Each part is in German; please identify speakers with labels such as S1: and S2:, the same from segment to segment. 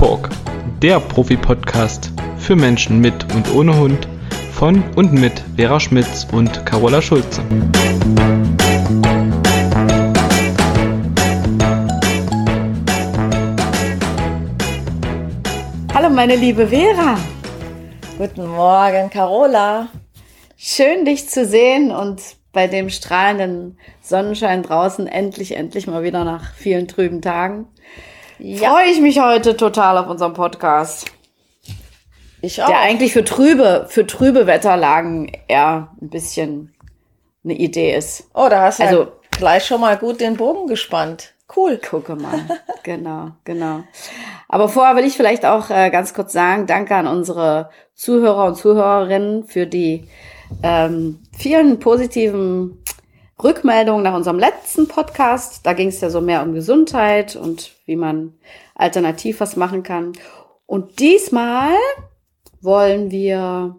S1: Talk, der Profi-Podcast für Menschen mit und ohne Hund von und mit Vera Schmitz und Carola Schulze.
S2: Hallo meine liebe Vera.
S3: Guten Morgen, Carola.
S2: Schön dich zu sehen und bei dem strahlenden Sonnenschein draußen endlich, endlich mal wieder nach vielen trüben Tagen. Ja. Freue ich mich heute total auf unserem Podcast. Ich auch. Der eigentlich für trübe, für trübe Wetterlagen eher ein bisschen eine Idee ist.
S3: Oh, da hast du also, ja gleich schon mal gut den Bogen gespannt. Cool.
S2: Gucke mal. genau, genau. Aber vorher will ich vielleicht auch äh, ganz kurz sagen, danke an unsere Zuhörer und Zuhörerinnen für die ähm, vielen positiven Rückmeldungen nach unserem letzten Podcast. Da ging es ja so mehr um Gesundheit und wie man alternativ was machen kann. Und diesmal wollen wir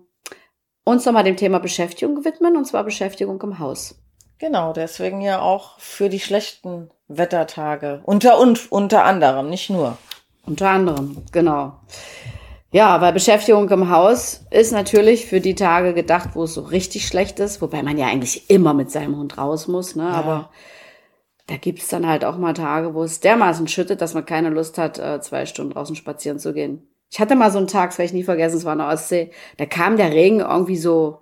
S2: uns nochmal dem Thema Beschäftigung widmen, und zwar Beschäftigung im Haus.
S3: Genau, deswegen ja auch für die schlechten Wettertage. Unter und unter anderem, nicht nur.
S2: Unter anderem, genau. Ja, weil Beschäftigung im Haus ist natürlich für die Tage gedacht, wo es so richtig schlecht ist, wobei man ja eigentlich immer mit seinem Hund raus muss, ne? Ja. Aber da gibt's dann halt auch mal Tage, wo es dermaßen schüttet, dass man keine Lust hat, äh, zwei Stunden draußen spazieren zu gehen. Ich hatte mal so einen Tag, das werde ich nie vergessen, es war in der Ostsee, da kam der Regen irgendwie so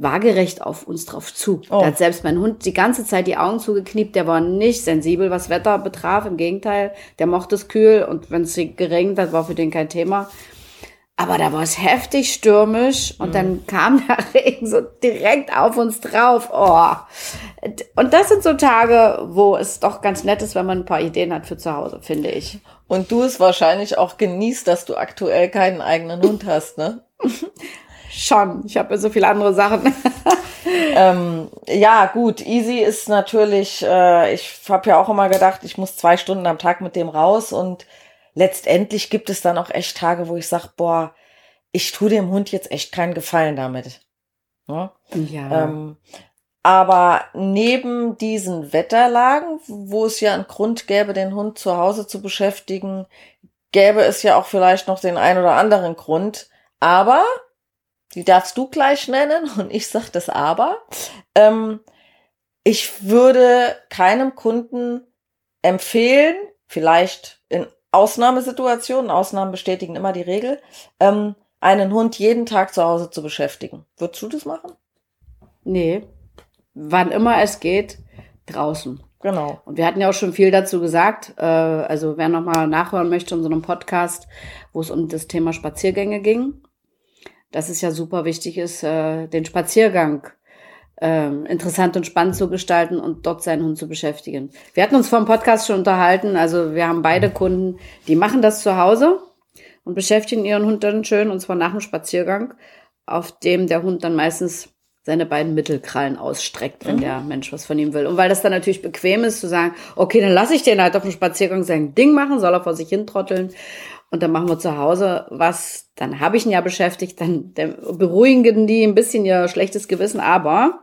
S2: waagerecht auf uns drauf zu. Oh. Da hat selbst mein Hund die ganze Zeit die Augen zugekniept. Der war nicht sensibel, was Wetter betraf. Im Gegenteil, der mochte es kühl und wenn es geregnet hat, war für den kein Thema. Aber da war es heftig stürmisch und mhm. dann kam der Regen so direkt auf uns drauf. Oh. Und das sind so Tage, wo es doch ganz nett ist, wenn man ein paar Ideen hat für zu Hause, finde ich.
S3: Und du es wahrscheinlich auch genießt, dass du aktuell keinen eigenen Hund hast, ne?
S2: Schon. Ich habe ja so viele andere Sachen.
S3: ähm, ja, gut. Easy ist natürlich, äh, ich habe ja auch immer gedacht, ich muss zwei Stunden am Tag mit dem raus und letztendlich gibt es dann auch echt Tage, wo ich sage, boah, ich tue dem Hund jetzt echt keinen Gefallen damit.
S2: Ja. ja.
S3: Ähm, aber neben diesen Wetterlagen, wo es ja einen Grund gäbe, den Hund zu Hause zu beschäftigen, gäbe es ja auch vielleicht noch den ein oder anderen Grund. Aber die darfst du gleich nennen und ich sag das aber. Ähm, ich würde keinem Kunden empfehlen, vielleicht in Ausnahmesituationen, Ausnahmen bestätigen immer die Regel, ähm, einen Hund jeden Tag zu Hause zu beschäftigen. Würdest du das machen?
S2: Nee. Wann immer es geht, draußen.
S3: Genau.
S2: Und wir hatten ja auch schon viel dazu gesagt. Äh, also wer nochmal nachhören möchte in so einem Podcast, wo es um das Thema Spaziergänge ging, dass es ja super wichtig ist, äh, den Spaziergang äh, interessant und spannend zu gestalten und dort seinen Hund zu beschäftigen. Wir hatten uns vor dem Podcast schon unterhalten, also wir haben beide Kunden, die machen das zu Hause und beschäftigen ihren Hund dann schön, und zwar nach dem Spaziergang, auf dem der Hund dann meistens seine beiden Mittelkrallen ausstreckt, wenn mhm. der Mensch was von ihm will. Und weil das dann natürlich bequem ist, zu sagen, okay, dann lasse ich den halt auf dem Spaziergang sein Ding machen, soll er vor sich hin trotteln und dann machen wir zu Hause was, dann habe ich ihn ja beschäftigt, dann, beruhigen die ein bisschen ihr schlechtes Gewissen, aber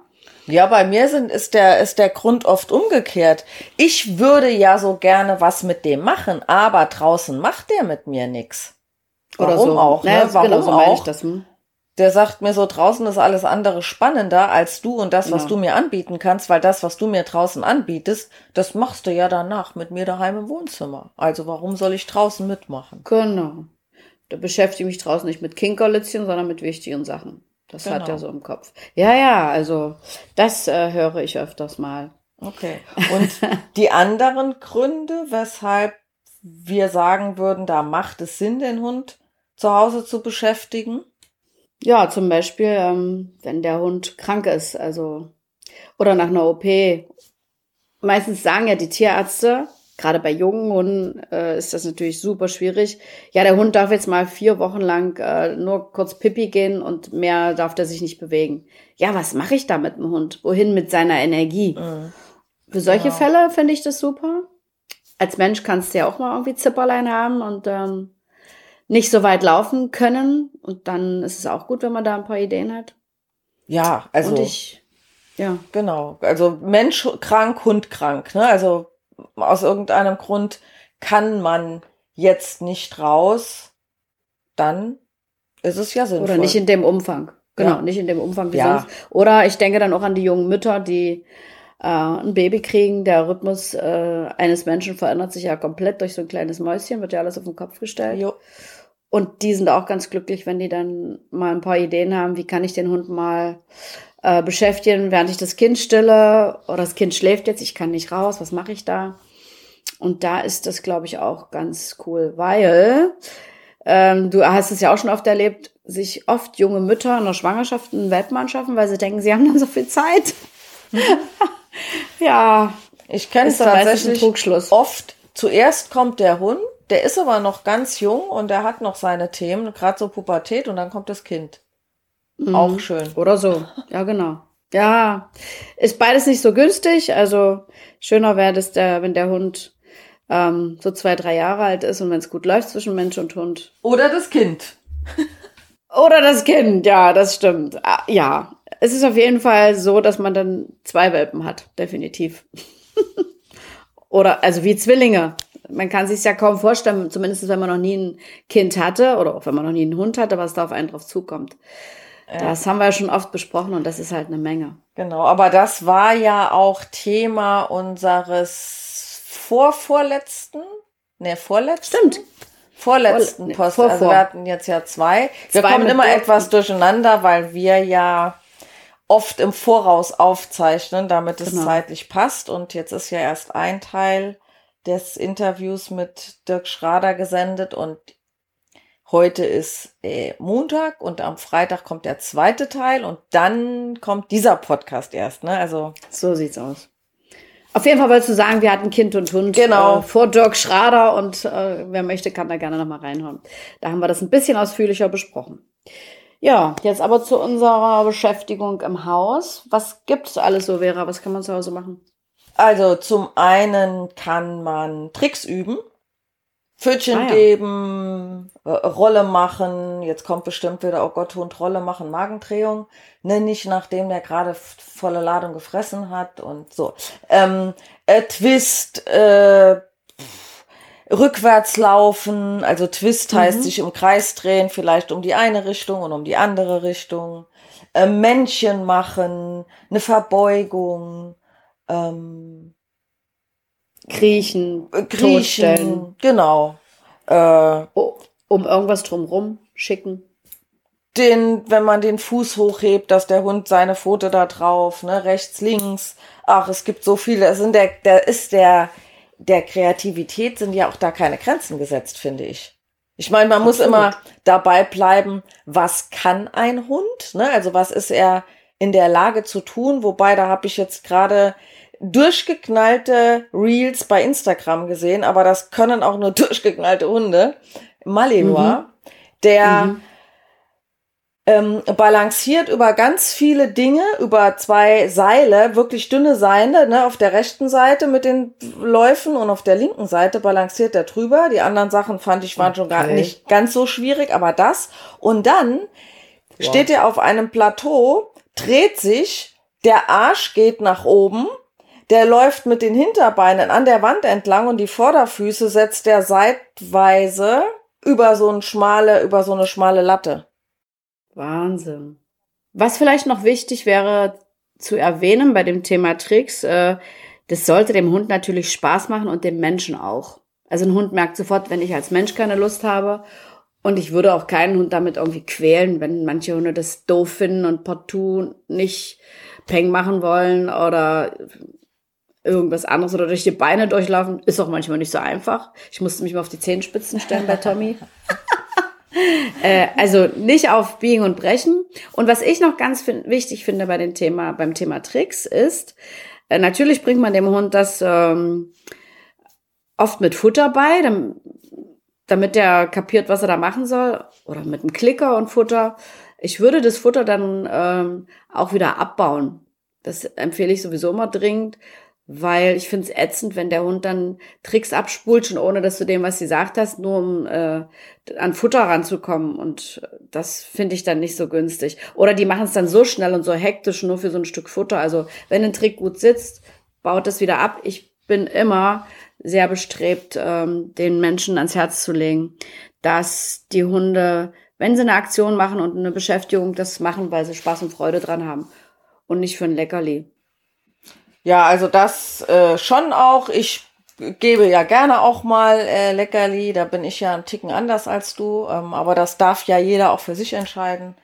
S3: ja, bei mir sind, ist der, ist der Grund oft umgekehrt. Ich würde ja so gerne was mit dem machen, aber draußen macht der mit mir nix.
S2: Warum so. auch? Ne?
S3: Naja, Warum genau so auch? Der sagt mir so, draußen ist alles andere spannender als du und das, was ja. du mir anbieten kannst, weil das, was du mir draußen anbietest, das machst du ja danach mit mir daheim im Wohnzimmer. Also warum soll ich draußen mitmachen?
S2: Genau. Da beschäftige ich mich draußen nicht mit Kinkerlitzchen, sondern mit wichtigen Sachen. Das genau. hat er so im Kopf. Ja, ja, also das äh, höre ich öfters mal.
S3: Okay. Und die anderen Gründe, weshalb wir sagen würden, da macht es Sinn, den Hund zu Hause zu beschäftigen?
S2: Ja, zum Beispiel, ähm, wenn der Hund krank ist, also oder nach einer OP. Meistens sagen ja die Tierärzte, gerade bei jungen Hunden äh, ist das natürlich super schwierig. Ja, der Hund darf jetzt mal vier Wochen lang äh, nur kurz Pipi gehen und mehr darf der sich nicht bewegen. Ja, was mache ich da mit dem Hund? Wohin mit seiner Energie? Mhm. Für solche ja. Fälle finde ich das super. Als Mensch kannst du ja auch mal irgendwie Zipperlein haben und ähm, nicht so weit laufen können. Und dann ist es auch gut, wenn man da ein paar Ideen hat.
S3: Ja, also. Und ich, ja. Genau. Also Mensch krank, Hund krank. Ne? Also aus irgendeinem Grund kann man jetzt nicht raus, dann ist es ja sinnvoll.
S2: Oder nicht in dem Umfang. Genau, ja. nicht in dem Umfang wie ja. sonst. Oder ich denke dann auch an die jungen Mütter, die äh, ein Baby kriegen. Der Rhythmus äh, eines Menschen verändert sich ja komplett durch so ein kleines Mäuschen, wird ja alles auf den Kopf gestellt. Jo. Und die sind auch ganz glücklich, wenn die dann mal ein paar Ideen haben, wie kann ich den Hund mal äh, beschäftigen, während ich das Kind stille oder das Kind schläft jetzt, ich kann nicht raus, was mache ich da? Und da ist das, glaube ich, auch ganz cool, weil ähm, du hast es ja auch schon oft erlebt, sich oft junge Mütter in der Schwangerschaft einen Weltmann schaffen, weil sie denken, sie haben dann so viel Zeit. ja.
S3: Ich kenne es tatsächlich oft. Zuerst kommt der Hund, der ist aber noch ganz jung und der hat noch seine Themen, gerade so Pubertät und dann kommt das Kind. Mhm. Auch schön.
S2: Oder so. Ja, genau. Ja, ist beides nicht so günstig. Also schöner wäre es, der, wenn der Hund ähm, so zwei, drei Jahre alt ist und wenn es gut läuft zwischen Mensch und Hund.
S3: Oder das Kind.
S2: Oder das Kind, ja, das stimmt. Ah, ja, es ist auf jeden Fall so, dass man dann zwei Welpen hat, definitiv. oder also wie Zwillinge. Man kann sich ja kaum vorstellen, zumindest wenn man noch nie ein Kind hatte oder auch wenn man noch nie einen Hund hatte, was da auf einen drauf zukommt. Ja. Das haben wir ja schon oft besprochen und das ist halt eine Menge.
S3: Genau, aber das war ja auch Thema unseres vorvorletzten, ne, vorletzten.
S2: Stimmt.
S3: Vorletzten Post. Vor, also wir hatten jetzt ja zwei. Wir zwei kommen immer etwas durcheinander, weil wir ja oft im Voraus aufzeichnen, damit es genau. zeitlich passt. Und jetzt ist ja erst ein Teil des Interviews mit Dirk Schrader gesendet und heute ist äh, Montag und am Freitag kommt der zweite Teil und dann kommt dieser Podcast erst, ne? Also
S2: so sieht's aus. Auf jeden Fall wolltest du sagen, wir hatten Kind und Hund
S3: genau.
S2: äh, vor Dirk Schrader und äh, wer möchte, kann da gerne nochmal reinhauen. Da haben wir das ein bisschen ausführlicher besprochen. Ja, jetzt aber zu unserer Beschäftigung im Haus. Was gibt es alles so, Vera? Was kann man zu Hause machen?
S3: Also zum einen kann man Tricks üben. Pfötchen ah, ja. geben, äh, Rolle machen, jetzt kommt bestimmt wieder, oh Gott, Hund Rolle machen, Magendrehung, ne, nicht nachdem der gerade volle Ladung gefressen hat und so. Ähm, äh, Twist, äh, rückwärts laufen, also Twist heißt mhm. sich im Kreis drehen, vielleicht um die eine Richtung und um die andere Richtung. Äh, Männchen machen, eine Verbeugung, ähm,
S2: Kriechen,
S3: äh, Kriechen, genau. Äh,
S2: um irgendwas drumrum schicken.
S3: Den, wenn man den Fuß hochhebt, dass der Hund seine Pfote da drauf, ne, rechts, links. Ach, es gibt so viele. Es sind der, der ist der, der Kreativität sind ja auch da keine Grenzen gesetzt, finde ich. Ich meine, man Absolut. muss immer dabei bleiben, was kann ein Hund? Ne? Also was ist er in der Lage zu tun? Wobei, da habe ich jetzt gerade durchgeknallte Reels bei Instagram gesehen, aber das können auch nur durchgeknallte Hunde. Malinois, mhm. der mhm. Ähm, balanciert über ganz viele Dinge, über zwei Seile, wirklich dünne Seile, ne, auf der rechten Seite mit den Läufen und auf der linken Seite balanciert er drüber. Die anderen Sachen fand ich waren okay. schon gar nicht ganz so schwierig, aber das. Und dann wow. steht er auf einem Plateau, dreht sich, der Arsch geht nach oben der läuft mit den Hinterbeinen an der Wand entlang und die Vorderfüße setzt er seitweise über so eine schmale, über so eine schmale Latte.
S2: Wahnsinn. Was vielleicht noch wichtig wäre zu erwähnen bei dem Thema Tricks, äh, das sollte dem Hund natürlich Spaß machen und dem Menschen auch. Also ein Hund merkt sofort, wenn ich als Mensch keine Lust habe. Und ich würde auch keinen Hund damit irgendwie quälen, wenn manche Hunde das doof finden und partout nicht Peng machen wollen oder irgendwas anderes oder durch die Beine durchlaufen, ist auch manchmal nicht so einfach. Ich musste mich mal auf die Zehenspitzen stellen bei Tommy. äh, also nicht auf Biegen und Brechen. Und was ich noch ganz wichtig finde bei dem Thema, beim Thema Tricks ist, äh, natürlich bringt man dem Hund das ähm, oft mit Futter bei, damit, damit der kapiert, was er da machen soll, oder mit einem Klicker und Futter. Ich würde das Futter dann ähm, auch wieder abbauen. Das empfehle ich sowieso immer dringend, weil ich finde es ätzend, wenn der Hund dann Tricks abspult, schon ohne dass du dem was gesagt hast, nur um äh, an Futter ranzukommen. Und das finde ich dann nicht so günstig. Oder die machen es dann so schnell und so hektisch nur für so ein Stück Futter. Also wenn ein Trick gut sitzt, baut das wieder ab. Ich bin immer sehr bestrebt, ähm, den Menschen ans Herz zu legen, dass die Hunde, wenn sie eine Aktion machen und eine Beschäftigung, das machen, weil sie Spaß und Freude dran haben und nicht für ein Leckerli.
S3: Ja, also das äh, schon auch. Ich gebe ja gerne auch mal äh, Leckerli. Da bin ich ja ein Ticken anders als du. Ähm, aber das darf ja jeder auch für sich entscheiden.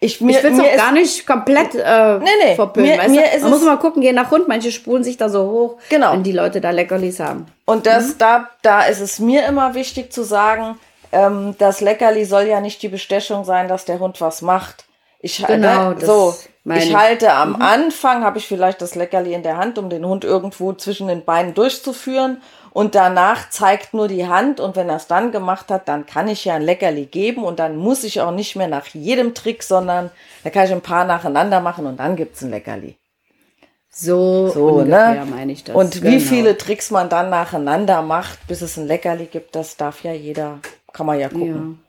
S2: Ich, mir, ich will es auch gar nicht komplett äh, nee, nee, verpönen. Mir, weißt mir du? Man muss mal gucken, je nach Hund. Manche spulen sich da so hoch, genau. wenn die Leute da Leckerlis haben.
S3: Und das, mhm. da, da ist es mir immer wichtig zu sagen, ähm, das Leckerli soll ja nicht die Bestechung sein, dass der Hund was macht. Ich, genau, ne, so, ich halte am mhm. Anfang, habe ich vielleicht das Leckerli in der Hand, um den Hund irgendwo zwischen den Beinen durchzuführen. Und danach zeigt nur die Hand. Und wenn er es dann gemacht hat, dann kann ich ja ein Leckerli geben. Und dann muss ich auch nicht mehr nach jedem Trick, sondern da kann ich ein paar nacheinander machen und dann gibt's ein Leckerli.
S2: So, so ungefähr ne? meine ich das.
S3: Und genau. wie viele Tricks man dann nacheinander macht, bis es ein Leckerli gibt, das darf ja jeder, kann man ja gucken. Ja.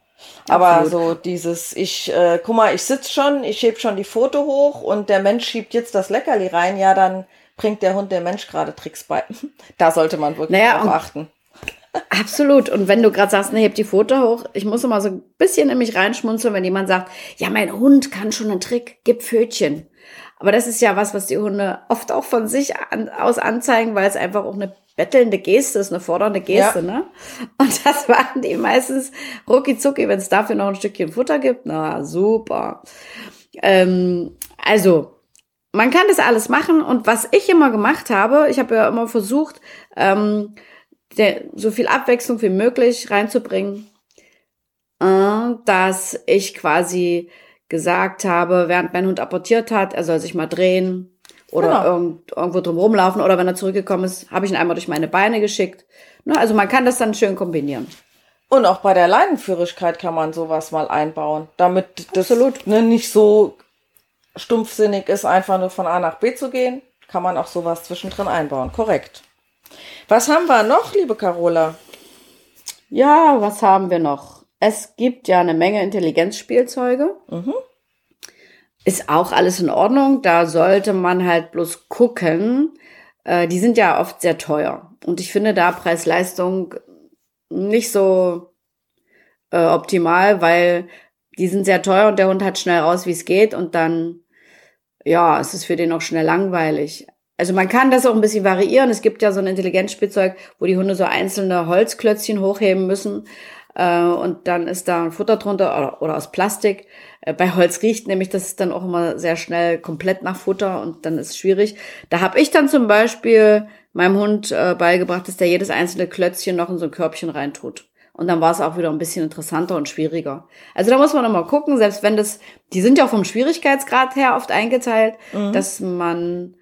S3: Aber Absolut. so dieses, ich, äh, guck mal, ich sitz schon, ich heb schon die Foto hoch und der Mensch schiebt jetzt das Leckerli rein, ja, dann bringt der Hund der Mensch gerade Tricks bei. Da sollte man wirklich naja, drauf achten.
S2: Absolut. Und wenn du gerade sagst, ne, heb die Foto hoch, ich muss immer so ein bisschen in mich reinschmunzeln, wenn jemand sagt, ja, mein Hund kann schon einen Trick, gib Pfötchen. Aber das ist ja was, was die Hunde oft auch von sich an, aus anzeigen, weil es einfach auch eine bettelnde Geste ist, eine fordernde Geste, ja. ne? Und das machen die meistens rucki zucki, wenn es dafür noch ein Stückchen Futter gibt. Na, super. Ähm, also, man kann das alles machen und was ich immer gemacht habe, ich habe ja immer versucht, ähm, so viel Abwechslung wie möglich reinzubringen, äh, dass ich quasi gesagt habe, während mein Hund apportiert hat, er soll sich mal drehen oder genau. irgend, irgendwo drum rumlaufen oder wenn er zurückgekommen ist, habe ich ihn einmal durch meine Beine geschickt. Ne, also man kann das dann schön kombinieren.
S3: Und auch bei der Leinenführigkeit kann man sowas mal einbauen, damit das ne, nicht so stumpfsinnig ist, einfach nur von A nach B zu gehen, kann man auch sowas zwischendrin einbauen. Korrekt. Was haben wir noch, liebe Carola?
S2: Ja, was haben wir noch? Es gibt ja eine Menge Intelligenzspielzeuge. Mhm. Ist auch alles in Ordnung. Da sollte man halt bloß gucken. Äh, die sind ja oft sehr teuer. Und ich finde da Preis-Leistung nicht so äh, optimal, weil die sind sehr teuer und der Hund hat schnell raus, wie es geht. Und dann ja, es ist für den auch schnell langweilig. Also man kann das auch ein bisschen variieren. Es gibt ja so ein Intelligenzspielzeug, wo die Hunde so einzelne Holzklötzchen hochheben müssen. Äh, und dann ist da ein Futter drunter oder, oder aus Plastik. Äh, bei Holz riecht nämlich das ist dann auch immer sehr schnell komplett nach Futter und dann ist es schwierig. Da habe ich dann zum Beispiel meinem Hund äh, beigebracht, dass der jedes einzelne Klötzchen noch in so ein Körbchen reintut. Und dann war es auch wieder ein bisschen interessanter und schwieriger. Also da muss man nochmal gucken, selbst wenn das, die sind ja auch vom Schwierigkeitsgrad her oft eingeteilt, mhm. dass man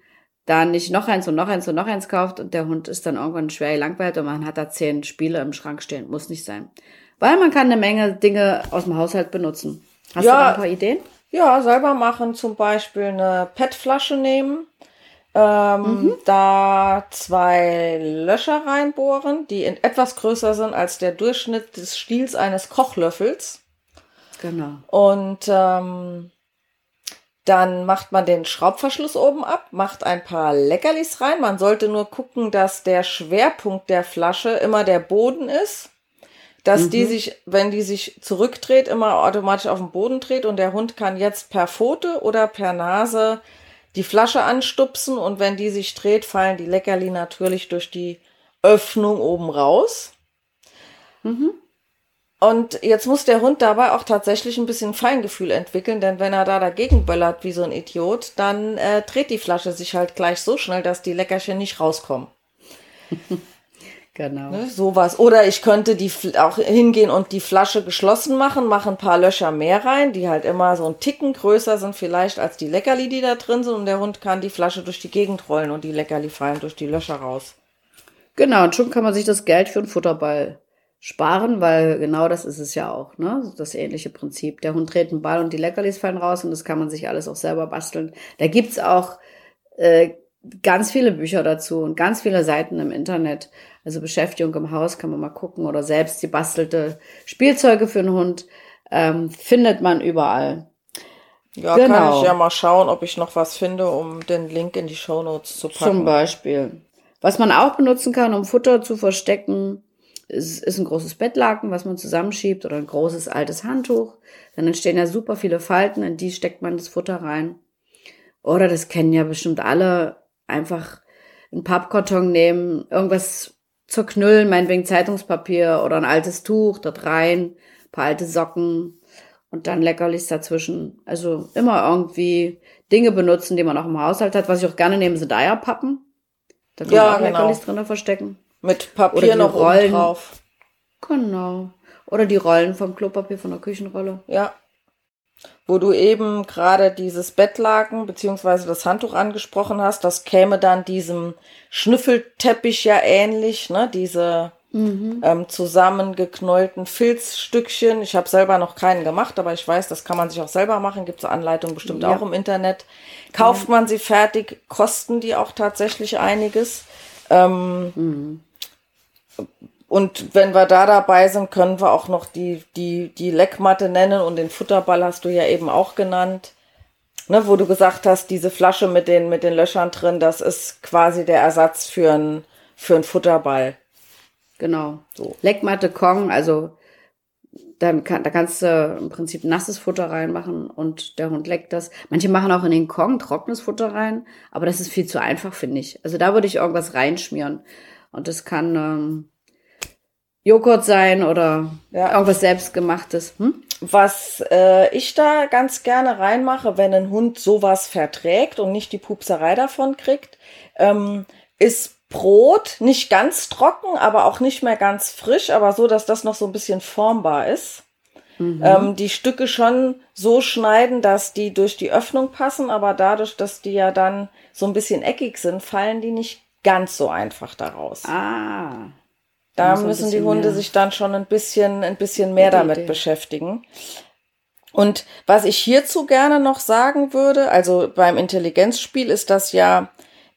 S2: da nicht noch eins und noch eins und noch eins kauft und der Hund ist dann irgendwann schwer gelangweilt und man hat da zehn Spiele im Schrank stehen. Muss nicht sein. Weil man kann eine Menge Dinge aus dem Haushalt benutzen. Hast ja, du da ein paar Ideen?
S3: Ja, selber machen, zum Beispiel eine PET-Flasche nehmen, ähm, mhm. Da zwei Löcher reinbohren, die in etwas größer sind als der Durchschnitt des Stiels eines Kochlöffels.
S2: Genau.
S3: Und ähm, dann macht man den Schraubverschluss oben ab, macht ein paar Leckerlis rein. Man sollte nur gucken, dass der Schwerpunkt der Flasche immer der Boden ist. Dass mhm. die sich, wenn die sich zurückdreht, immer automatisch auf den Boden dreht und der Hund kann jetzt per Pfote oder per Nase die Flasche anstupsen und wenn die sich dreht, fallen die Leckerli natürlich durch die Öffnung oben raus. Mhm. Und jetzt muss der Hund dabei auch tatsächlich ein bisschen Feingefühl entwickeln, denn wenn er da dagegen böllert wie so ein Idiot, dann äh, dreht die Flasche sich halt gleich so schnell, dass die Leckerchen nicht rauskommen.
S2: Genau.
S3: Ne, sowas. Oder ich könnte die auch hingehen und die Flasche geschlossen machen, mache ein paar Löcher mehr rein, die halt immer so ein Ticken größer sind vielleicht als die Leckerli, die da drin sind. Und der Hund kann die Flasche durch die Gegend rollen und die Leckerli fallen durch die Löcher raus.
S2: Genau, und schon kann man sich das Geld für einen Futterball sparen, weil genau das ist es ja auch, ne? Das ähnliche Prinzip. Der Hund dreht einen Ball und die Leckerlis fallen raus und das kann man sich alles auch selber basteln. Da gibt's auch äh, ganz viele Bücher dazu und ganz viele Seiten im Internet. Also Beschäftigung im Haus kann man mal gucken oder selbst die bastelte Spielzeuge für einen Hund ähm, findet man überall.
S3: Ja, genau. kann ich ja mal schauen, ob ich noch was finde, um den Link in die Show Notes zu packen.
S2: Zum Beispiel. Was man auch benutzen kann, um Futter zu verstecken, ist, ist ein großes Bettlaken, was man zusammenschiebt oder ein großes altes Handtuch. Dann entstehen ja super viele Falten, in die steckt man das Futter rein. Oder das kennen ja bestimmt alle, einfach einen Pappkarton nehmen, irgendwas zerknüllen, meinetwegen Zeitungspapier oder ein altes Tuch dort rein, paar alte Socken und dann Leckerlis dazwischen. Also immer irgendwie Dinge benutzen, die man auch im Haushalt hat. Was ich auch gerne nehme, sind Eierpappen. Da kann
S3: Ja,
S2: man auch
S3: genau.
S2: Leckerlis drinnen verstecken.
S3: Mit Papier noch
S2: Rollen.
S3: drauf.
S2: Genau. Oder die Rollen vom Klopapier von der Küchenrolle.
S3: Ja. Wo du eben gerade dieses Bettlaken beziehungsweise das Handtuch angesprochen hast, das käme dann diesem Schnüffelteppich ja ähnlich, ne? Diese ähm, zusammengeknollten Filzstückchen. Ich habe selber noch keinen gemacht, aber ich weiß, das kann man sich auch selber machen. Gibt es Anleitungen bestimmt
S2: Ja.
S3: auch im Internet. Kauft man sie fertig, kosten die auch tatsächlich einiges. Ähm, Und wenn wir da dabei sind, können wir auch noch die, die, die Leckmatte nennen und den Futterball hast du ja eben auch genannt. Ne, wo du gesagt hast, diese Flasche mit den, mit den Löchern drin, das ist quasi der Ersatz für einen für einen Futterball.
S2: Genau.
S3: So.
S2: Leckmatte, Kong, also dann kann, da kannst du im Prinzip nasses Futter reinmachen und der Hund leckt das. Manche machen auch in den Kong trockenes Futter rein, aber das ist viel zu einfach, finde ich. Also da würde ich irgendwas reinschmieren. Und das kann ähm, Joghurt sein oder
S3: Ja.
S2: irgendwas selbstgemachtes. Hm?
S3: Was äh, ich da ganz gerne reinmache, wenn ein Hund sowas verträgt und nicht die Pupserei davon kriegt, ähm, ist Brot, nicht ganz trocken, aber auch nicht mehr ganz frisch, aber so, dass das noch so ein bisschen formbar ist. Ähm, die Stücke schon so schneiden, dass die durch die Öffnung passen, aber dadurch, dass die ja dann so ein bisschen eckig sind, fallen die nicht ganz so einfach daraus.
S2: Ah.
S3: Da
S2: ein
S3: müssen die Hunde
S2: mehr-
S3: sich dann schon ein bisschen, ein bisschen mehr
S2: Gute
S3: damit
S2: Idee.
S3: beschäftigen. Und was ich hierzu gerne noch sagen würde, also beim Intelligenzspiel ist das ja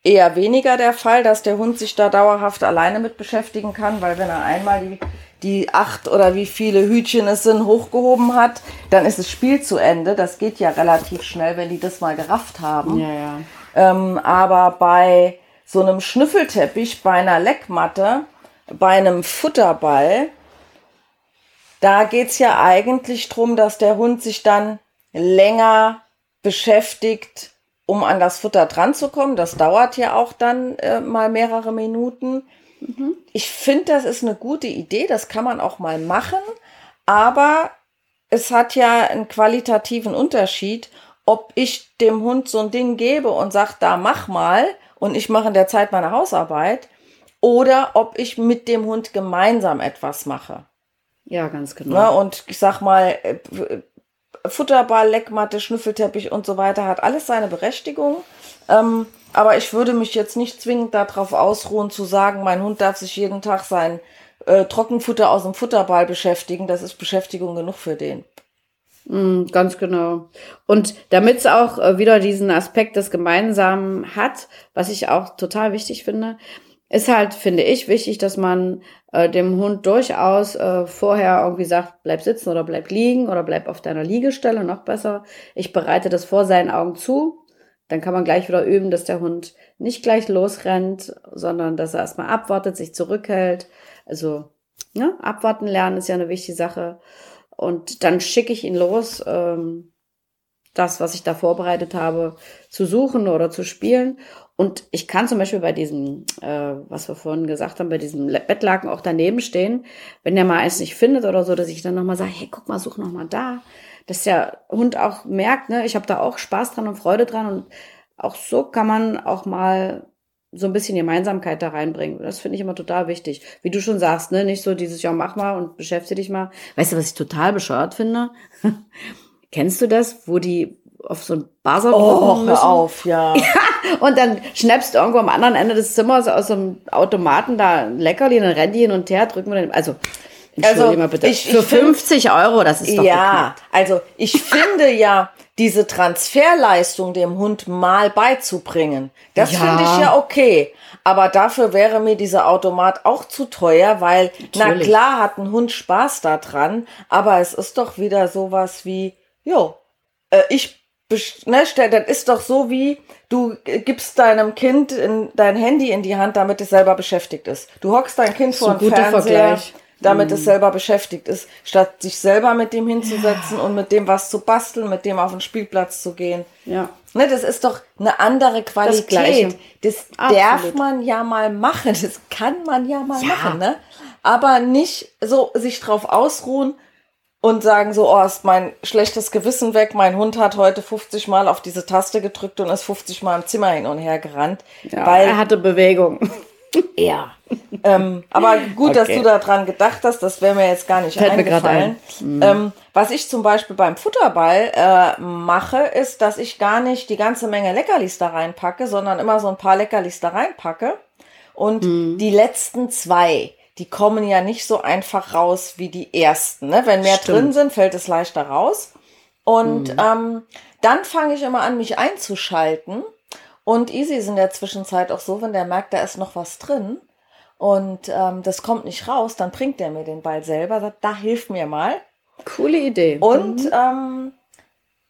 S3: eher weniger der Fall, dass der Hund sich da dauerhaft alleine mit beschäftigen kann, weil wenn er einmal die, die acht oder wie viele Hütchen es sind hochgehoben hat, dann ist das Spiel zu Ende. Das geht ja relativ schnell, wenn die das mal gerafft haben.
S2: Ja, ja.
S3: Ähm, aber bei so einem Schnüffelteppich, bei einer Leckmatte, bei einem Futterball, da geht's ja eigentlich drum, dass der Hund sich dann länger beschäftigt, um an das Futter dran zu kommen. Das dauert ja auch dann äh, mal mehrere Minuten. Ich finde, das ist eine gute Idee, das kann man auch mal machen, aber es hat ja einen qualitativen Unterschied, ob ich dem Hund so ein Ding gebe und sage, da mach mal und ich mache in der Zeit meine Hausarbeit oder ob ich mit dem Hund gemeinsam etwas mache.
S2: Ja, ganz genau.
S3: Ne? Und ich sag mal, äh, Futterball, Leckmatte, Schnüffelteppich und so weiter hat alles seine Berechtigung. Ähm, aber ich würde mich jetzt nicht zwingend darauf ausruhen zu sagen, mein Hund darf sich jeden Tag sein äh, Trockenfutter aus dem Futterball beschäftigen. Das ist Beschäftigung genug für den.
S2: Mm, Ganz genau. Und damit es auch äh, wieder diesen Aspekt des Gemeinsamen hat, was ich auch total wichtig finde, ist halt, finde ich, wichtig, dass man äh, dem Hund durchaus äh, vorher irgendwie sagt, bleib sitzen oder bleib liegen oder bleib auf deiner Liegestelle, noch besser. Ich bereite das vor seinen Augen zu. Dann kann man gleich wieder üben, dass der Hund nicht gleich losrennt, sondern dass er erstmal abwartet, sich zurückhält. Also, ne, abwarten lernen ist ja eine wichtige Sache. Und dann schicke ich ihn los, ähm, das, was ich da vorbereitet habe, zu suchen oder zu spielen. Und ich kann zum Beispiel bei diesem, äh, was wir vorhin gesagt haben, bei diesem Bettlaken auch daneben stehen, wenn der mal eins nicht findet oder so, dass ich dann nochmal sage, hey, guck mal, such nochmal da. Dass der Hund auch merkt, ne, ich habe da auch Spaß dran und Freude dran. Und auch so kann man auch mal so ein bisschen Gemeinsamkeit da reinbringen. Das finde ich immer total wichtig. Wie du schon sagst, ne, nicht so dieses, ja, mach mal und beschäftige dich mal. Weißt du, was ich total bescheuert finde? Kennst du das, wo die auf so ein Buzzer
S3: Oh,
S2: müssen?
S3: auf, ja.
S2: Und dann schnappst du irgendwo am anderen Ende des Zimmers aus so einem Automaten da ein Leckerli, dann rennen die hin und her, drücken wir den, also,
S3: Also,
S2: mal bitte.
S3: ich-
S2: Für
S3: ich find-
S2: 50 Euro, das ist doch
S3: Ja,
S2: geknackt.
S3: also ich finde ja, diese Transferleistung dem Hund mal beizubringen, das
S2: Ja.
S3: finde ich ja okay. Aber dafür wäre mir dieser Automat auch zu teuer, weil, na
S2: Natürlich.
S3: klar hat ein Hund Spaß daran, aber es ist doch wieder sowas wie, jo, äh, ich ne, das ist doch so wie, du gibst deinem Kind in, dein Handy in die Hand, damit es selber beschäftigt ist. Du hockst dein Kind vor den Fernseher, Vergleich. damit mm. es selber beschäftigt ist, statt sich selber mit dem hinzusetzen ja. und mit dem was zu basteln, mit dem auf den Spielplatz zu gehen.
S2: Ja.
S3: Ne, das ist doch eine andere Qualität. Das, das darf man ja mal machen. Das kann man ja mal ja. machen, ne? Aber nicht so sich drauf ausruhen, und sagen so, oh, ist mein schlechtes Gewissen weg. Mein Hund hat heute 50 Mal auf diese Taste gedrückt und ist 50 Mal im Zimmer hin und her gerannt.
S2: Ja, weil, er hatte Bewegung.
S3: Ja. ähm, aber gut, okay. dass du daran gedacht hast, das wäre mir jetzt gar nicht Fällt eingefallen. Ein. Mhm. Ähm, was ich zum Beispiel beim Futterball äh, mache, ist, dass ich gar nicht die ganze Menge Leckerlis da reinpacke, sondern immer so ein paar Leckerlis da reinpacke. Und mhm. die letzten zwei, die kommen ja nicht so einfach raus wie die ersten. Ne? Wenn mehr Stimmt. drin sind, fällt es leichter raus. Und mhm. ähm, dann fange ich immer an, mich einzuschalten. Und Easy ist in der Zwischenzeit auch so, wenn der merkt, da ist noch was drin und ähm, das kommt nicht raus, dann bringt der mir den Ball selber, sagt, da hilf mir mal.
S2: Coole Idee.
S3: Und mhm. ähm,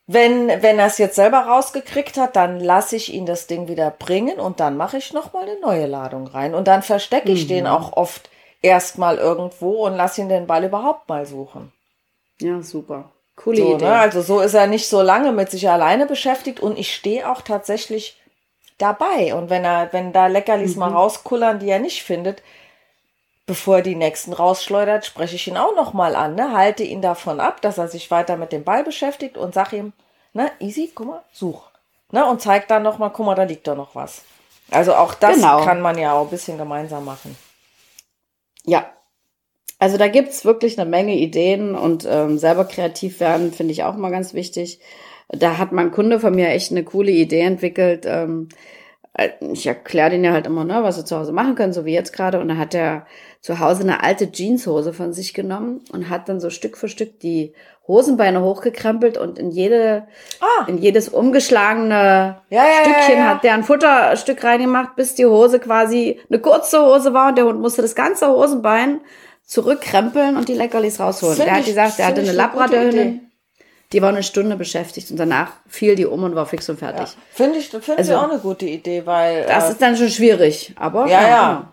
S3: wenn, wenn er es jetzt selber rausgekriegt hat, dann lasse ich ihn das Ding wieder bringen und dann mache ich nochmal eine neue Ladung rein. Und dann verstecke ich mhm. den auch oft erstmal irgendwo und lass ihn den Ball überhaupt mal suchen.
S2: Ja, super. Coole
S3: so,
S2: Idee.
S3: Ne? Also so ist er nicht so lange mit sich alleine beschäftigt und ich stehe auch tatsächlich dabei. Und wenn er, wenn da Leckerlis mhm. mal rauskullern, die er nicht findet, bevor er die nächsten rausschleudert, spreche ich ihn auch noch mal an, ne? halte ihn davon ab, dass er sich weiter mit dem Ball beschäftigt und sag ihm, ne, easy, guck mal, such. Ne? Und zeig dann noch mal, guck mal, da liegt doch noch was. Also auch das genau. kann man ja auch ein bisschen gemeinsam machen.
S2: Ja. Also da gibt's wirklich eine Menge Ideen und ähm, selber kreativ werden, finde ich auch mal ganz wichtig. Da hat mein Kunde von mir echt eine coole Idee entwickelt. Ähm, äh, ich erkläre den ja halt immer, ne, was sie zu Hause machen können, so wie jetzt gerade. Und dann hat er zu Hause eine alte Jeanshose von sich genommen und hat dann so Stück für Stück die Hosenbeine hochgekrempelt und in jede, ah. in jedes umgeschlagene ja, ja, Stückchen ja, hat der ein Futterstück reingemacht, bis die Hose quasi eine kurze Hose war und der Hund musste das ganze Hosenbein zurückkrempeln und die Leckerlis rausholen. Find der hat gesagt, er hatte eine Labradorhündin. Die war eine Stunde beschäftigt und danach fiel die um und war fix und fertig. Ja.
S3: Finde ich, finde also, ich auch eine gute Idee, weil.
S2: Das äh, ist dann schon schwierig, aber.
S3: Ja, ja. ja.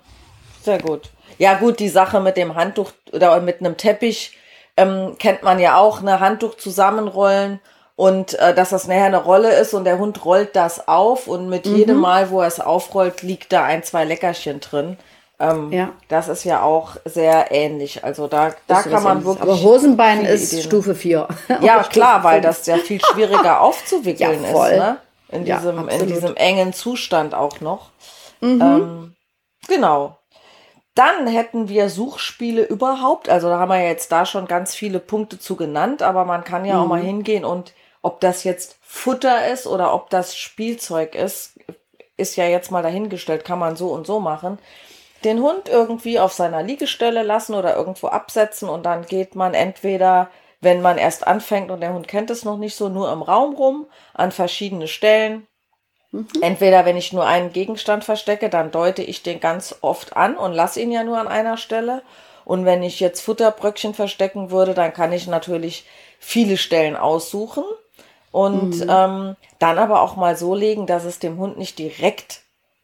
S3: Sehr gut. Ja, gut, die Sache mit dem Handtuch oder mit einem Teppich ähm, kennt man ja auch, eine Handtuch zusammenrollen und äh, dass das nachher eine Rolle ist und der Hund rollt das auf und mit mhm. jedem Mal, wo er es aufrollt, liegt da ein, zwei Leckerchen drin. Ähm, ja. Das ist ja auch sehr ähnlich. Also da, da kann man wirklich.
S2: Aber Hosenbein ist Ideen. Stufe 4.
S3: ja, klar, weil das ja viel schwieriger aufzuwickeln ja, ist. Ne? In, diesem, in diesem engen Zustand auch noch. Mhm. Ähm, genau. Dann hätten wir Suchspiele überhaupt. Also da haben wir jetzt da schon ganz viele Punkte zu genannt, aber man kann ja mhm. auch mal mhm. hingehen und ob das jetzt Futter ist oder ob das Spielzeug ist, ist ja jetzt mal dahingestellt, kann man so und so machen. Den Hund irgendwie auf seiner Liegestelle lassen oder irgendwo absetzen und dann geht man entweder, wenn man erst anfängt und der Hund kennt es noch nicht so, nur im Raum rum, an verschiedene Stellen, Mhm. Entweder wenn ich nur einen Gegenstand verstecke, dann deute ich den ganz oft an und lasse ihn ja nur an einer Stelle. Und wenn ich jetzt Futterbröckchen verstecken würde, dann kann ich natürlich viele Stellen aussuchen und mhm. ähm, dann aber auch mal so legen, dass es dem Hund nicht direkt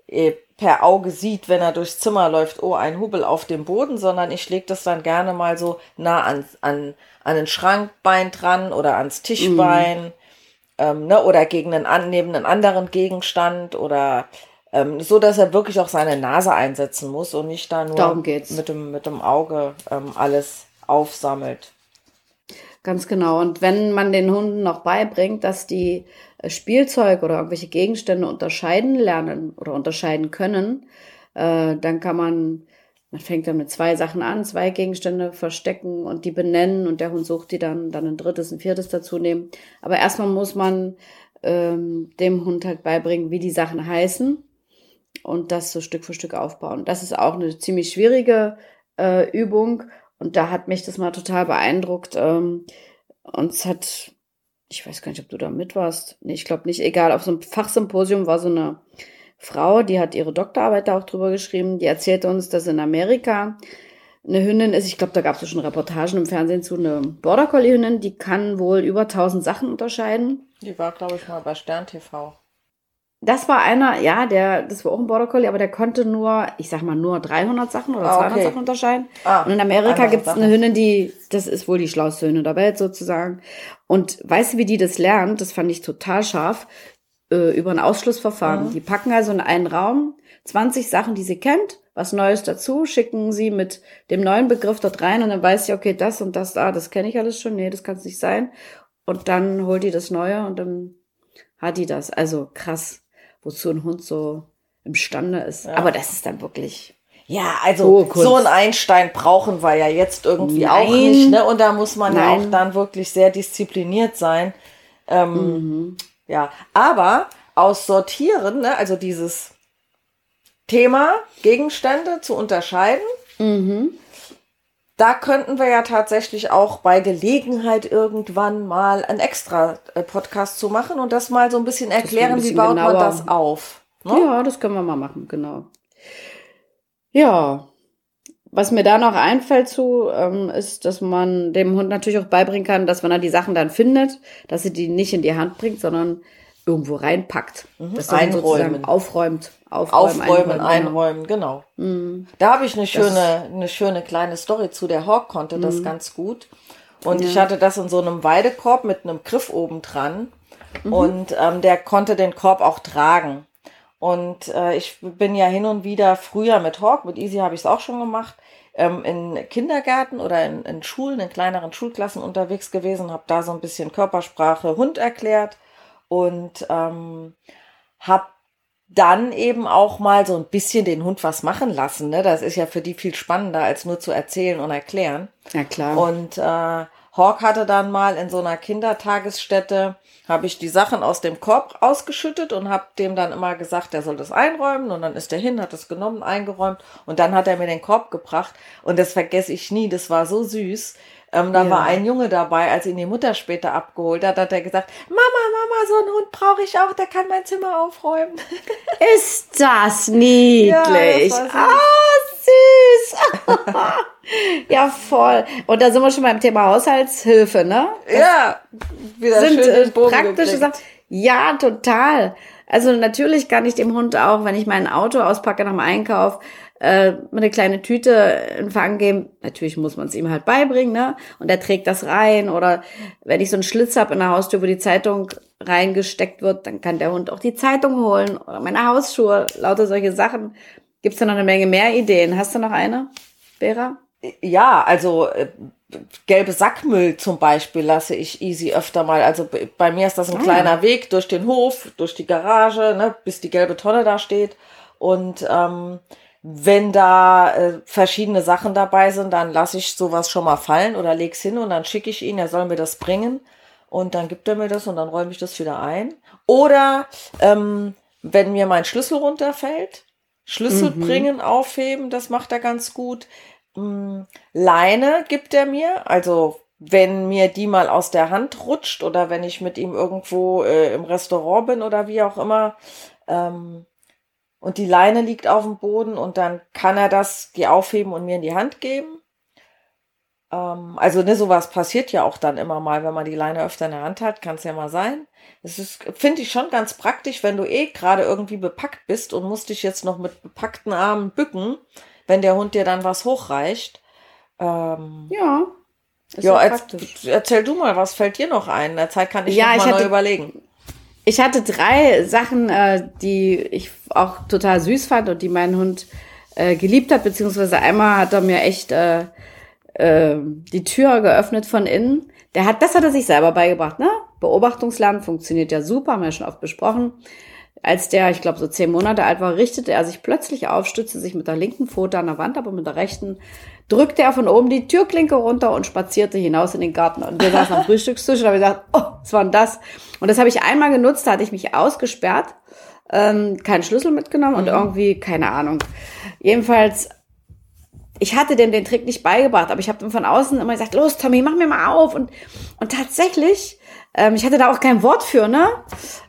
S3: äh, per Auge sieht, wenn er durchs Zimmer läuft, oh, ein Hubel auf dem Boden, sondern ich lege das dann gerne mal so nah an, an, an den Schrankbein dran oder ans Tischbein. Mhm ähm, ne, oder gegen einen, neben einen anderen Gegenstand oder ähm, so, dass er wirklich auch seine Nase einsetzen muss und nicht da nur mit dem, mit dem Auge ähm, alles aufsammelt.
S2: Ganz genau. Und wenn man den Hunden noch beibringt, dass die Spielzeug oder irgendwelche Gegenstände unterscheiden lernen oder unterscheiden können, äh, dann kann man man fängt dann mit zwei Sachen an, zwei Gegenstände verstecken und die benennen und der Hund sucht die dann, dann ein drittes, ein viertes dazu nehmen. Aber erstmal muss man ähm, dem Hund halt beibringen, wie die Sachen heißen und das so Stück für Stück aufbauen. Das ist auch eine ziemlich schwierige äh, Übung und da hat mich das mal total beeindruckt. Ähm, uns hat, ich weiß gar nicht, ob du da mit warst. Nee, ich glaube nicht, egal, auf so einem Fachsymposium war so eine Frau, die hat ihre Doktorarbeit da auch drüber geschrieben, die erzählt uns, dass in Amerika eine Hündin ist, ich glaube, da gab es schon Reportagen im Fernsehen zu, eine Border Collie Hündin, die kann wohl über 1000 Sachen unterscheiden.
S3: Die war, glaube ich, mal bei Stern TV.
S2: Das war einer, ja, der, das war auch ein Border Collie, aber der konnte nur, ich sag mal, nur 300 Sachen oder 200
S3: okay.
S2: Sachen unterscheiden.
S3: Ah,
S2: und in Amerika gibt's
S3: Sachen.
S2: eine Hündin, die, das ist wohl die schlauste Hündin der Welt sozusagen. Und weißt du, wie die das lernt? Das fand ich total scharf. Äh, über ein Ausschlussverfahren.
S3: Mhm.
S2: Die packen also in einen Raum 20 Sachen, die sie kennt, was Neues dazu, schicken sie mit dem neuen Begriff dort rein und dann weiß sie, okay, das und das, ah, das kenne ich alles schon, nee, das kann es nicht sein. Und dann holt die das Neue und dann hat die das. Also krass, wozu ein Hund so imstande ist.
S3: Ja.
S2: Aber das ist dann wirklich.
S3: Ja, also so ein Einstein brauchen wir ja jetzt irgendwie auch
S2: Nein.
S3: nicht, ne? Und da muss man ja
S2: Nein.
S3: auch dann wirklich sehr diszipliniert sein. Ähm,
S2: Mhm.
S3: Ja, aber aus Sortieren, ne, also dieses Thema Gegenstände zu unterscheiden,
S2: Mhm.
S3: Da könnten wir ja tatsächlich auch bei Gelegenheit irgendwann mal einen extra äh, Podcast zu machen und das mal so ein bisschen erklären,
S2: bisschen
S3: wie baut man
S2: genauer.
S3: das auf. Ne?
S2: Ja, das können wir mal machen, genau. Ja, was mir da noch einfällt zu, ähm, ist, dass man dem Hund natürlich auch beibringen kann, dass wenn er die Sachen dann findet, dass er die nicht in die Hand bringt, sondern irgendwo reinpackt. Dass Hund sozusagen
S3: Einräumen.
S2: aufräumt. Aufräumen,
S3: Aufräumen,
S2: einräumen,
S3: genau.
S2: Mhm.
S3: Da habe ich eine schöne, eine schöne kleine Story zu. Der Hawk konnte
S2: Mhm.
S3: das ganz gut. Und ich hatte das in so einem Weidekorb mit einem Griff oben dran.
S2: Mhm.
S3: Und ähm, der konnte den Korb auch tragen. Und äh, ich bin ja hin und wieder früher mit Hawk, mit Easy habe ich es auch schon gemacht, ähm, in Kindergärten oder in, in Schulen, in kleineren Schulklassen unterwegs gewesen, habe da so ein bisschen Körpersprache Hund erklärt und ähm, habe dann eben auch mal so ein bisschen den Hund was machen lassen. Ne? Das ist ja für die viel spannender, als nur zu erzählen und erklären.
S2: Ja, klar.
S3: Und äh, Hawk hatte dann mal in so einer Kindertagesstätte, habe ich die Sachen aus dem Korb ausgeschüttet und habe dem dann immer gesagt, er soll das einräumen. Und dann ist er hin, hat es genommen, eingeräumt. Und dann hat er mir den Korb gebracht. Und das vergesse ich nie, das war so süß. Ähm, da
S2: Ja.
S3: war ein Junge dabei, als ihn die Mutter später abgeholt hat, hat er gesagt, Mama, Mama, so einen Hund brauche ich auch, der kann mein Zimmer aufräumen.
S2: Ist das niedlich?
S3: Ja, das
S2: ah, süß. ja, voll. Und da sind wir schon beim Thema Haushaltshilfe, ne?
S3: ja, wieder
S2: sind
S3: schön
S2: äh,
S3: den Bogen
S2: praktische. Sachen. Ja, total. Also natürlich kann ich dem Hund auch, wenn ich mein Auto auspacke nach dem Einkauf, äh, eine kleine Tüte in Fang geben. Natürlich muss man es ihm halt beibringen, ne? Und er trägt das rein. Oder wenn ich so einen Schlitz habe in der Haustür, wo die Zeitung reingesteckt wird, dann kann der Hund auch die Zeitung holen. Oder meine Hausschuhe, lauter solche Sachen. Gibt's da noch eine Menge mehr Ideen? Hast du noch eine, Vera?
S3: Ja, also äh, gelbe Sackmüll zum Beispiel lasse ich easy öfter mal. Also bei mir ist das ein
S2: Ah.
S3: kleiner Weg durch den Hof, durch die Garage, ne, bis die gelbe Tonne da steht. Und ähm, wenn da äh, verschiedene Sachen dabei sind, dann lasse ich sowas schon mal fallen oder leg's hin und dann schicke ich ihn, er soll mir das bringen. Und dann gibt er mir das und dann räume ich das wieder ein. Oder ähm, wenn mir mein Schlüssel runterfällt, Schlüssel bringen, aufheben, das macht er ganz gut. Mm, Leine gibt er mir, also wenn mir die mal aus der Hand rutscht oder wenn ich mit ihm irgendwo äh, im Restaurant bin oder wie auch immer ähm, und die Leine liegt auf dem Boden und dann kann er das, die aufheben und mir in die Hand geben. Ähm, also ne, sowas passiert ja auch dann immer mal, wenn man die Leine öfter in der Hand hat, kann es ja mal sein. Das ist, finde ich schon ganz praktisch, wenn du eh gerade irgendwie bepackt bist und musst dich jetzt noch mit bepackten Armen bücken, wenn der Hund dir dann was hochreicht. Ähm,
S2: Ja. Ist
S3: ja,
S2: praktisch.
S3: erzähl du mal, was fällt dir noch ein? In der Zeit kann ich
S2: Ja,
S3: mal neu
S2: hatte-
S3: überlegen.
S2: Ich hatte drei Sachen, äh, die ich auch total süß fand und die mein Hund äh, geliebt hat, beziehungsweise einmal hat er mir echt äh, äh, die Tür geöffnet von innen. Der hat, das hat er sich selber beigebracht, ne? Beobachtungslernen funktioniert ja super, haben wir ja schon oft besprochen. Als der, ich glaube, so zehn Monate alt war, richtete er sich plötzlich auf, stützte sich mit der linken Pfote an der Wand, aber mit der rechten drückte er von oben die Türklinke runter und spazierte hinaus in den Garten. Und wir saßen am Frühstückstisch und haben gesagt, oh, was war denn das? Und das habe ich einmal genutzt, da hatte ich mich ausgesperrt, ähm, keinen Schlüssel mitgenommen und irgendwie, keine Ahnung. Jedenfalls, ich hatte dem den Trick nicht beigebracht, aber ich habe ihm von außen immer gesagt, los Tommy, mach mir mal auf. Und, und tatsächlich, ähm, ich hatte da auch kein Wort für, ne?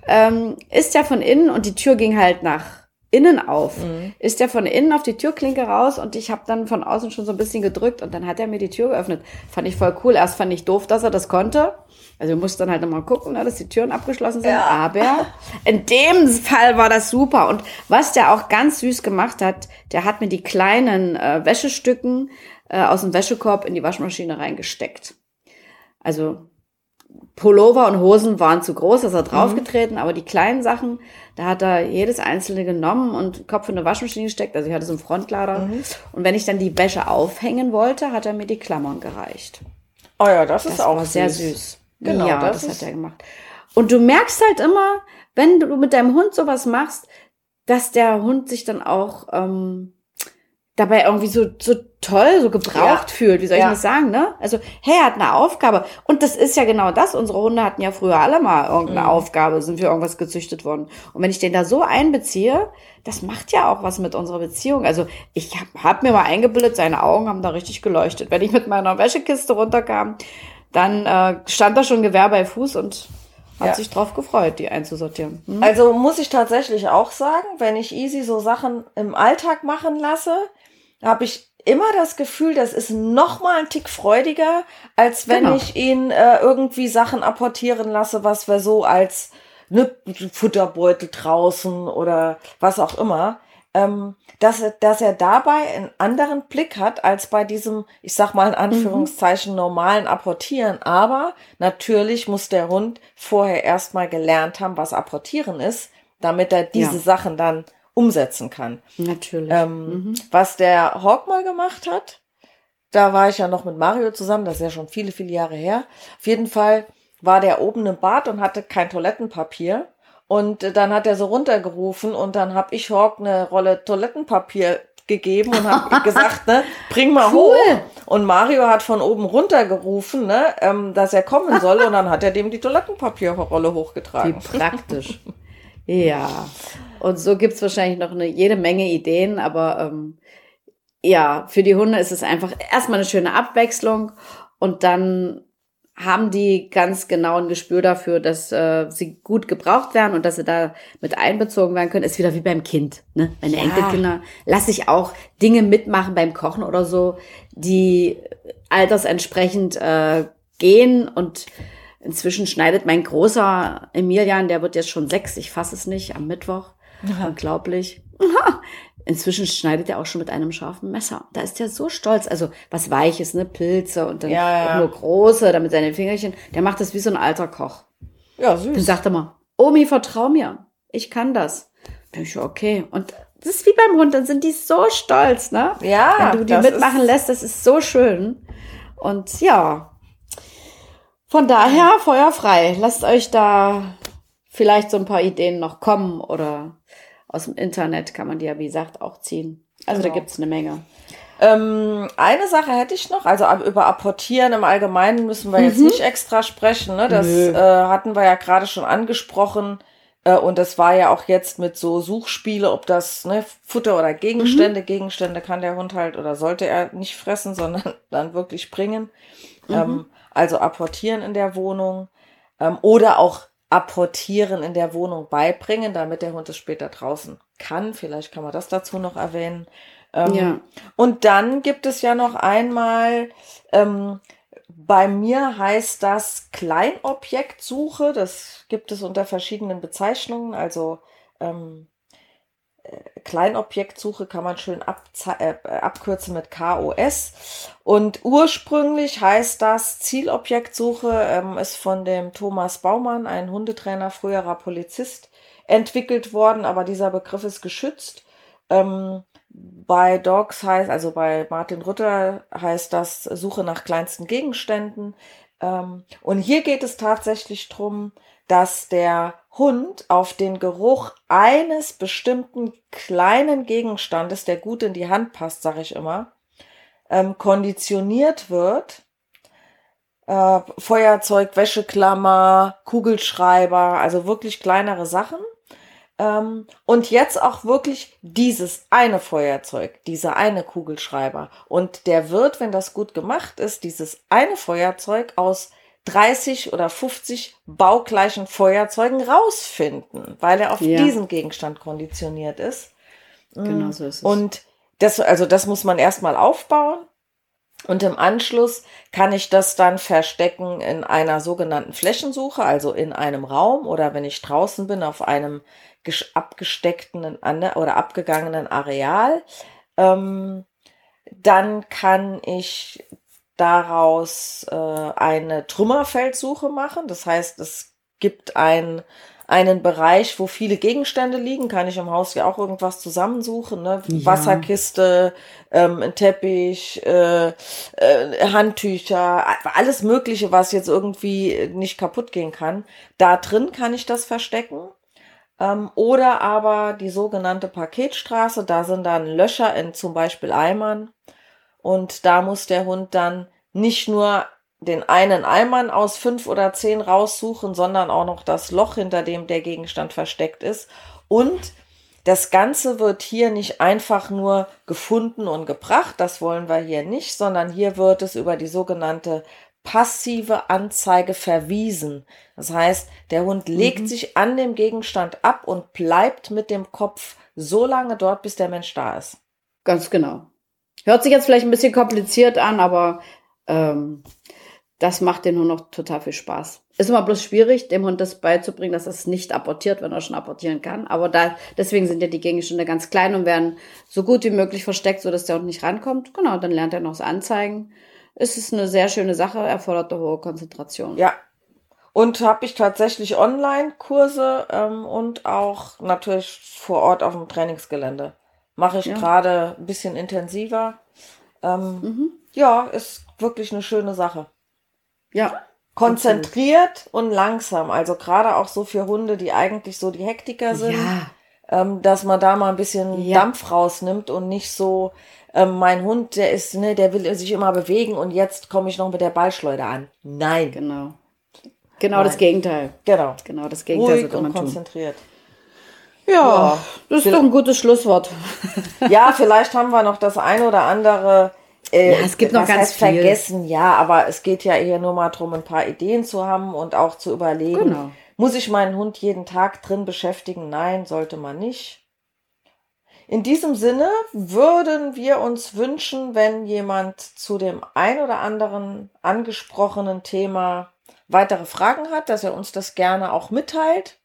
S2: Ähm, ist ja von innen und die Tür ging halt nach innen auf. Mhm. Ist der von innen auf die Türklinke raus und ich habe dann von außen schon so ein bisschen gedrückt und dann hat er mir die Tür geöffnet. Fand ich voll cool. Erst fand ich doof, dass er das konnte. Also wir mussten dann halt nochmal gucken, ne, dass die Türen abgeschlossen sind. Ja. Aber in dem Fall war das super. Und was der auch ganz süß gemacht hat, der hat mir die kleinen äh, Wäschestücken äh, aus dem Wäschekorb in die Waschmaschine reingesteckt. Also Pullover und Hosen waren zu groß, das hat draufgetreten, mhm. aber die kleinen Sachen, da hat er jedes einzelne genommen und Kopf in eine Waschmaschine gesteckt. Also ich hatte so einen Frontlader. Mhm. Und wenn ich dann die Wäsche aufhängen wollte, hat er mir die Klammern gereicht.
S3: Oh ja, das, das ist auch
S2: war sehr süß. Genau, ja, das, das hat er gemacht. Und du merkst halt immer, wenn du mit deinem Hund sowas machst, dass der Hund sich dann auch ähm, dabei irgendwie so, so toll, so gebraucht ja. fühlt, wie soll ich ja. das sagen, ne? Also, hey, er hat eine Aufgabe. Und das ist ja genau das. Unsere Hunde hatten ja früher alle mal irgendeine mhm. Aufgabe, sind für irgendwas gezüchtet worden. Und wenn ich den da so einbeziehe, das macht ja auch was mit unserer Beziehung. Also, ich hab, hab mir mal eingebildet, seine Augen haben da richtig geleuchtet. Wenn ich mit meiner Wäschekiste runterkam, dann äh, stand da schon Gewehr bei Fuß und hat ja. sich drauf gefreut, die einzusortieren.
S3: Hm? Also muss ich tatsächlich auch sagen, wenn ich Easy so Sachen im Alltag machen lasse, habe ich immer das Gefühl, das ist noch mal ein Tick freudiger, als wenn genau. ich ihn äh, irgendwie Sachen apportieren lasse, was wir so als ne, Futterbeutel draußen oder was auch immer. Ähm, dass, er, dass er dabei einen anderen Blick hat als bei diesem, ich sag mal in Anführungszeichen, mhm. normalen Apportieren. Aber natürlich muss der Hund vorher erstmal gelernt haben, was Apportieren ist, damit er diese ja. Sachen dann umsetzen kann.
S2: Natürlich.
S3: Ähm, mhm. Was der Hawk mal gemacht hat, da war ich ja noch mit Mario zusammen, das ist ja schon viele, viele Jahre her. Auf jeden Fall war der oben im Bad und hatte kein Toilettenpapier. Und dann hat er so runtergerufen und dann habe ich Hawk eine Rolle Toilettenpapier gegeben und habe gesagt, ne, bring mal cool. hoch. Und Mario hat von oben runtergerufen, ne, ähm, dass er kommen soll und dann hat er dem die Toilettenpapierrolle hochgetragen.
S2: Wie praktisch. ja. Und so gibt's wahrscheinlich noch eine, jede Menge Ideen, aber ähm, ja, für die Hunde ist es einfach erstmal eine schöne Abwechslung und dann haben die ganz genau ein Gespür dafür, dass äh, sie gut gebraucht werden und dass sie da mit einbezogen werden können. Ist wieder wie beim Kind, ne? Meine ja. Enkelkinder lasse ich auch Dinge mitmachen beim Kochen oder so, die altersentsprechend äh, gehen und inzwischen schneidet mein großer Emilian, der wird jetzt schon sechs, ich fasse es nicht, am Mittwoch ja. Unglaublich. Inzwischen schneidet er auch schon mit einem scharfen Messer. Da ist er so stolz. Also was Weiches, ne? Pilze und dann ja, ja. nur große, damit seine Fingerchen. Der macht das wie so ein alter Koch.
S3: Ja, süß.
S2: Dann sagt er mal, Omi, vertrau mir. Ich kann das. Dann ich, okay. Und das ist wie beim Hund, dann sind die so stolz, ne?
S3: Ja.
S2: Wenn du die mitmachen lässt, das ist so schön. Und ja. Von daher, Feuer frei. Lasst euch da vielleicht so ein paar Ideen noch kommen oder aus dem Internet kann man die ja, wie gesagt, auch ziehen. Also genau. da gibt's eine Menge.
S3: Ähm, eine Sache hätte ich noch, also über Apportieren im Allgemeinen müssen wir mhm. jetzt nicht extra sprechen. Ne? Das äh, hatten wir ja gerade schon angesprochen. Äh, und das war ja auch jetzt mit so Suchspiele, ob das ne, Futter oder Gegenstände. Mhm. Gegenstände kann der Hund halt oder sollte er nicht fressen, sondern dann wirklich bringen. Mhm. Ähm, also apportieren in der Wohnung. Ähm, oder auch Apportieren in der Wohnung beibringen, damit der Hund es später draußen kann. Vielleicht kann man das dazu noch erwähnen. Ähm, ja. Und dann gibt es ja noch einmal, ähm, bei mir heißt das Kleinobjektsuche. Das gibt es unter verschiedenen Bezeichnungen. Also ähm, Kleinobjektsuche kann man schön äh, abkürzen mit KOS. Und ursprünglich heißt das Zielobjektsuche, ähm, ist von dem Thomas Baumann, ein Hundetrainer, früherer Polizist, entwickelt worden, aber dieser Begriff ist geschützt. Ähm, bei Dogs heißt, also bei Martin Rütter heißt das Suche nach kleinsten Gegenständen. Ähm, und hier geht es tatsächlich drum dass der Hund auf den Geruch eines bestimmten kleinen Gegenstandes, der gut in die Hand passt, sage ich immer, ähm, konditioniert wird. Äh, Feuerzeug, Wäscheklammer, Kugelschreiber, also wirklich kleinere Sachen. Ähm, und jetzt auch wirklich dieses eine Feuerzeug, dieser eine Kugelschreiber. Und der wird, wenn das gut gemacht ist, dieses eine Feuerzeug aus 30 oder 50 baugleichen Feuerzeugen rausfinden, weil er auf ja. diesen Gegenstand konditioniert ist.
S2: Genau so ist es.
S3: Und das, also das muss man erstmal aufbauen. Und im Anschluss kann ich das dann verstecken in einer sogenannten Flächensuche, also in einem Raum oder wenn ich draußen bin auf einem abgesteckten oder abgegangenen Areal. Ähm, dann kann ich daraus äh, eine Trümmerfeldsuche machen. Das heißt, es gibt ein, einen Bereich, wo viele Gegenstände liegen. Kann ich im Haus ja auch irgendwas zusammensuchen. Ne?
S2: Ja.
S3: Wasserkiste, ähm, ein Teppich, äh, äh, Handtücher, alles Mögliche, was jetzt irgendwie nicht kaputt gehen kann. Da drin kann ich das verstecken. Ähm, oder aber die sogenannte Paketstraße, da sind dann Löcher in zum Beispiel Eimern. Und da muss der Hund dann nicht nur den einen Eimern aus fünf oder zehn raussuchen, sondern auch noch das Loch, hinter dem der Gegenstand versteckt ist. Und das Ganze wird hier nicht einfach nur gefunden und gebracht, das wollen wir hier nicht, sondern hier wird es über die sogenannte passive Anzeige verwiesen. Das heißt, der Hund legt sich an dem Gegenstand ab und bleibt mit dem Kopf so lange dort, bis der Mensch da ist.
S2: Ganz genau. Hört sich jetzt vielleicht ein bisschen kompliziert an, aber ähm, das macht den Hund noch total viel Spaß. Ist immer bloß schwierig, dem Hund das beizubringen, dass er es nicht apportiert, wenn er schon apportieren kann. Aber da, deswegen sind ja die Gegenstände ganz klein und werden so gut wie möglich versteckt, sodass der Hund nicht rankommt. Genau, dann lernt er noch das Anzeigen. Es ist eine sehr schöne Sache, erfordert eine hohe Konzentration.
S3: Ja. Und habe ich tatsächlich Online-Kurse ähm, und auch natürlich vor Ort auf dem Trainingsgelände. Mache ich
S2: Ja.
S3: gerade ein bisschen intensiver. Ähm, Ja, ist wirklich eine schöne Sache.
S2: Ja,
S3: Konzentriert und langsam. Also gerade auch so für Hunde, die eigentlich so die Hektiker sind,
S2: ja,
S3: ähm, dass man da mal ein bisschen
S2: Ja.
S3: Dampf rausnimmt und nicht so, ähm, mein Hund, der ist, ne, der will sich immer bewegen und jetzt komme ich noch mit der Ballschleuder an. Nein.
S2: genau. Genau das
S3: Nein.
S2: Gegenteil.
S3: Genau.
S2: Genau das Gegenteil
S3: Ruhig und
S2: man tun. Ja,
S3: Ja.
S2: das ist doch ein gutes Schlusswort.
S3: Ja, vielleicht haben wir noch das eine oder andere. Äh,
S2: Ja, es gibt noch ganz
S3: heißt
S2: viel.
S3: vergessen, ja, aber es geht ja eher nur mal darum, ein paar Ideen zu haben und auch zu überlegen,
S2: Genau.
S3: muss ich meinen Hund jeden Tag drin beschäftigen? Nein, sollte man nicht. In diesem Sinne würden wir uns wünschen, wenn jemand zu dem ein oder anderen angesprochenen Thema weitere Fragen hat, dass er uns das gerne auch mitteilt.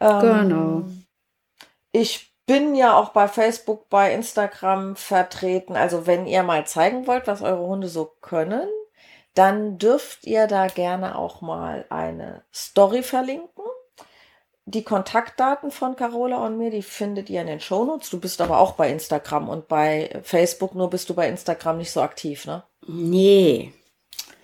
S3: Ähm,
S2: Genau.
S3: Ich bin ja auch bei Facebook, bei Instagram vertreten. Also wenn ihr mal zeigen wollt, was eure Hunde so können, dann dürft ihr da gerne auch mal eine Story verlinken. Die Kontaktdaten von Carola und mir, die findet ihr in den Shownotes. Du bist aber auch bei Instagram und bei Facebook, nur bist du bei Instagram nicht so aktiv, ne?
S2: Nee.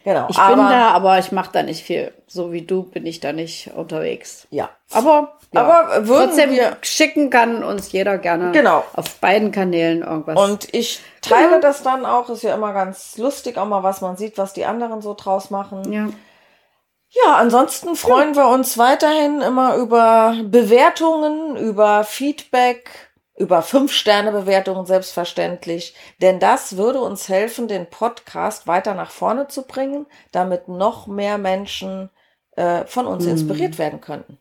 S3: Genau.
S2: Ich bin da, aber ich mache da nicht viel. So wie du bin ich da nicht unterwegs.
S3: Ja.
S2: Aber, ja.
S3: Aber
S2: trotzdem
S3: wir-
S2: schicken kann uns jeder gerne
S3: Genau.
S2: auf beiden Kanälen irgendwas.
S3: Und ich teile das dann auch. Ist ja immer ganz lustig, auch mal was man sieht, was die anderen so draus machen.
S2: ja.
S3: Ja, ansonsten freuen wir uns weiterhin immer über Bewertungen, über Feedback, über Fünf-Sterne-Bewertungen selbstverständlich. Denn das würde uns helfen, den Podcast weiter nach vorne zu bringen, damit noch mehr Menschen äh, von uns inspiriert werden könnten.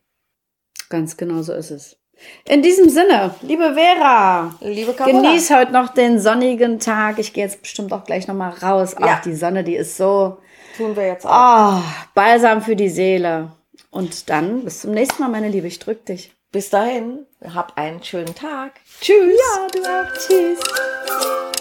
S2: Ganz genau so ist es. In diesem Sinne, liebe Vera,
S3: Liebe Carola.
S2: genieß heute noch den sonnigen Tag. Ich gehe jetzt bestimmt auch gleich noch mal raus. Ach,
S3: Ja.
S2: die Sonne, die ist so
S3: Tun wir jetzt auch.
S2: ah, balsam für die Seele. Und dann bis zum nächsten Mal, meine Liebe. Ich drück dich.
S3: Bis dahin, hab einen schönen Tag. Tschüss.
S2: Ja, du auch. Tschüss.